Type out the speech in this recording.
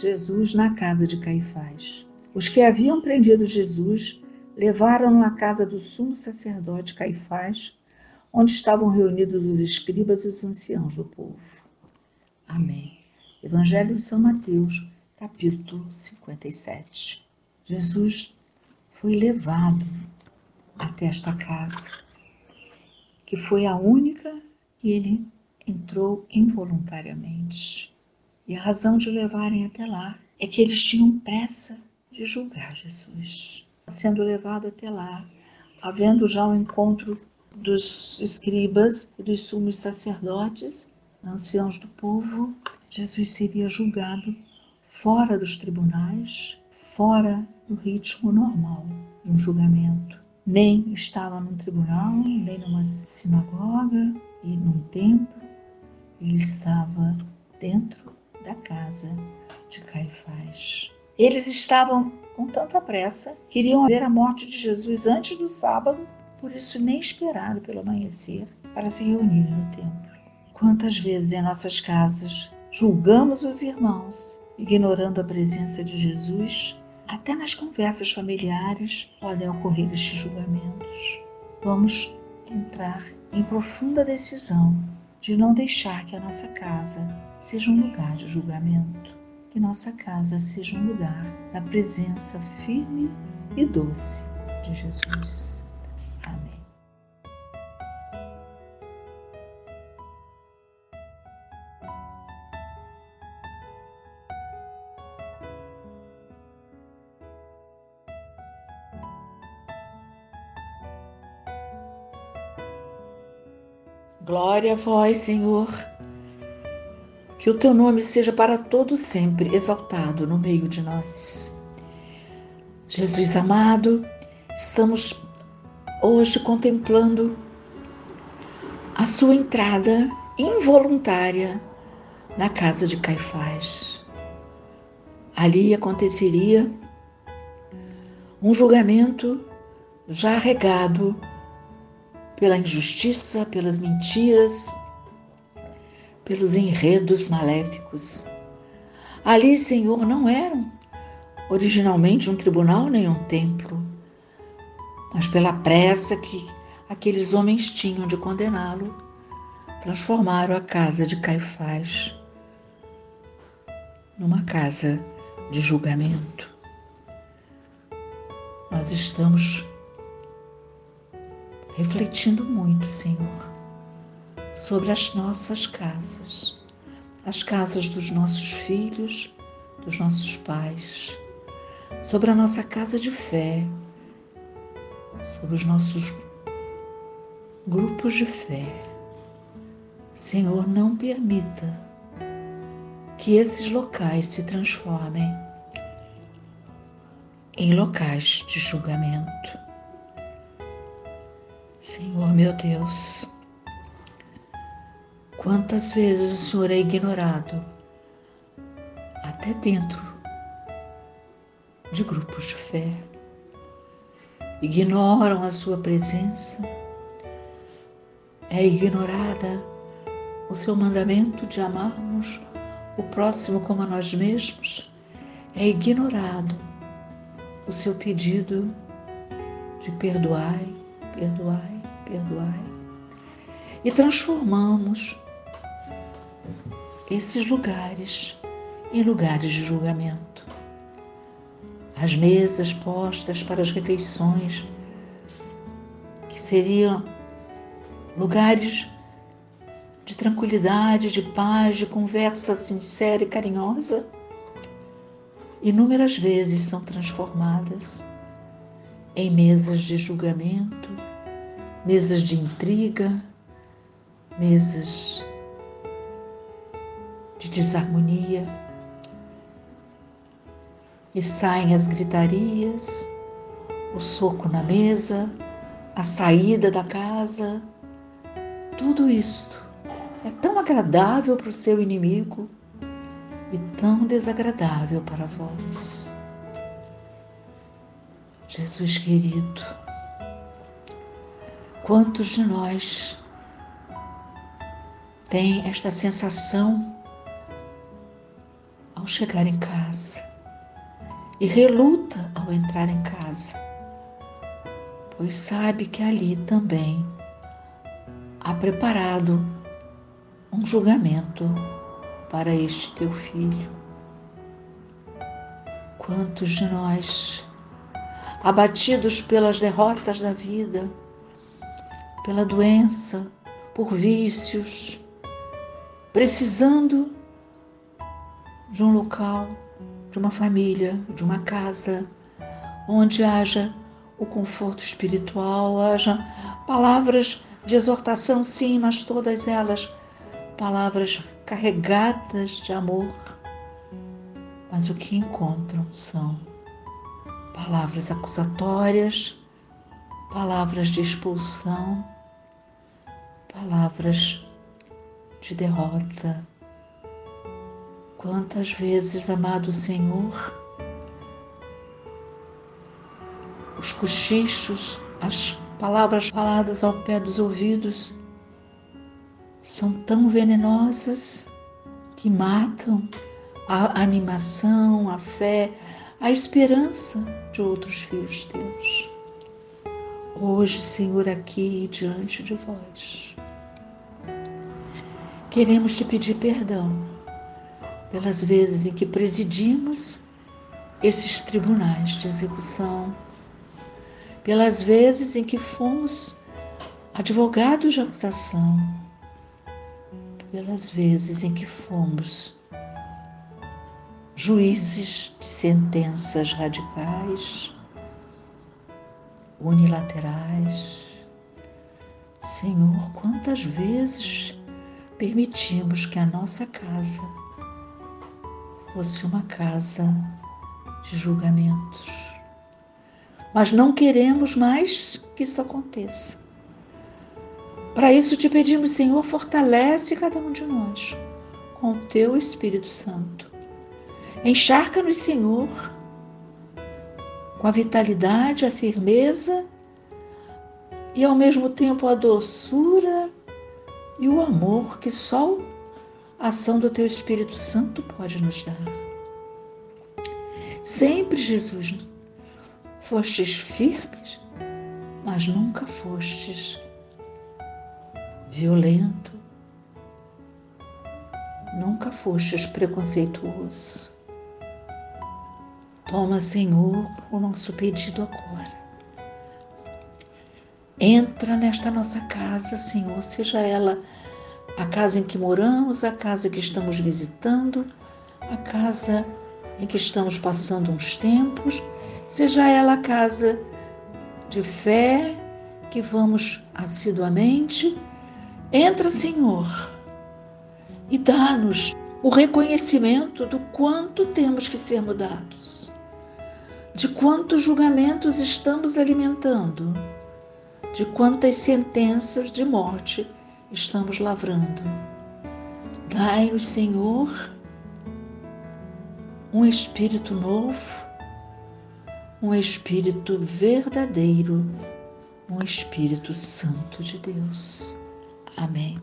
Jesus na casa de Caifás. Os que haviam prendido Jesus levaram-no à casa do sumo sacerdote Caifás, onde estavam reunidos os escribas e os anciãos do povo. Amém. Evangelho de São Mateus, capítulo 57. Jesus foi levado até esta casa, que foi a única que ele entrou involuntariamente. E a razão de o levarem até lá é que eles tinham pressa de julgar Jesus. Sendo levado até lá, havendo já o encontro dos escribas e dos sumos sacerdotes, anciãos do povo, Jesus seria julgado fora dos tribunais, fora do ritmo normal de um julgamento. Nem estava num tribunal, nem numa sinagoga e num templo. Ele estava dentro da casa de Caifás. Eles estavam com tanta pressa, queriam ver a morte de Jesus antes do sábado, por isso nem esperaram pelo amanhecer para se reunirem no templo. Quantas vezes em nossas casas julgamos os irmãos, ignorando a presença de Jesus? Até nas conversas familiares podem ocorrer estes julgamentos. Vamos entrar em profunda decisão de não deixar que a nossa casa seja um lugar de julgamento, que nossa casa seja um lugar da presença firme e doce de Jesus. Amém. Glória a vós, Senhor. Que o teu nome seja para todo sempre exaltado no meio de nós. Jesus amado, estamos hoje contemplando a sua entrada involuntária na casa de Caifás. Ali aconteceria um julgamento já regado pela injustiça, pelas mentiras, pelos enredos maléficos. Ali, Senhor, não eram originalmente um tribunal nem um templo, mas pela pressa que aqueles homens tinham de condená-lo, transformaram a casa de Caifás numa casa de julgamento. Nós estamos refletindo muito, Senhor, sobre as nossas casas, as casas dos nossos filhos, dos nossos pais, sobre a nossa casa de fé, sobre os nossos grupos de fé. Senhor, não permita que esses locais se transformem em locais de julgamento. Senhor meu Deus, quantas vezes o Senhor é ignorado, até dentro de grupos de fé, ignoram a Sua presença, é ignorada o Seu mandamento de amarmos o próximo como a nós mesmos, é ignorado o Seu pedido de perdoai, perdoai perdoai. E transformamos esses lugares em lugares de julgamento. As mesas postas para as refeições, que seriam lugares de tranquilidade, de paz, de conversa sincera e carinhosa, inúmeras vezes são transformadas em mesas de julgamento, mesas de intriga, mesas de desarmonia, e saem as gritarias, o soco na mesa, a saída da casa, tudo isto é tão agradável para o seu inimigo e tão desagradável para vós. Jesus querido, Quantos de nós têm esta sensação chegar em casa e reluta ao entrar em casa, pois sabe que ali também há preparado um julgamento para este teu filho. Quantos de nós, abatidos pelas derrotas da vida, pela doença, por vícios, precisando de um local, de uma família, de uma casa, onde haja o conforto espiritual, haja palavras de exortação, sim, mas todas elas palavras carregadas de amor. Mas o que encontram são palavras acusatórias, palavras de expulsão, palavras de derrota. Quantas vezes, amado Senhor, os cochichos, as palavras faladas ao pé dos ouvidos são tão venenosas que matam a animação, a fé, a esperança de outros filhos teus. Hoje, Senhor, aqui diante de vós, queremos te pedir perdão pelas vezes em que presidimos esses tribunais de execução, pelas vezes em que fomos advogados de acusação, pelas vezes em que fomos juízes de sentenças radicais, unilaterais. Senhor, quantas vezes permitimos que a nossa casa fosse uma casa de julgamentos. Mas não queremos mais que isso aconteça. Para isso te pedimos, Senhor, fortalece cada um de nós com o teu Espírito Santo. Encharca-nos, Senhor, com a vitalidade, a firmeza e ao mesmo tempo a doçura e o amor que só ação do teu Espírito Santo pode nos dar. Sempre, Jesus, fostes firmes, mas nunca fostes violento, nunca fostes preconceituoso. Toma, Senhor, o nosso pedido agora. Entra nesta nossa casa, Senhor, seja ela a casa em que moramos, a casa que estamos visitando, a casa em que estamos passando uns tempos, seja ela a casa de fé que vamos assiduamente Entra, Senhor, e dá-nos o reconhecimento do quanto temos que ser mudados, de quantos julgamentos estamos alimentando, de quantas sentenças de morte estamos lavrando. Dai-nos, Senhor, um espírito novo, um espírito verdadeiro, um Espírito Santo de Deus. Amém.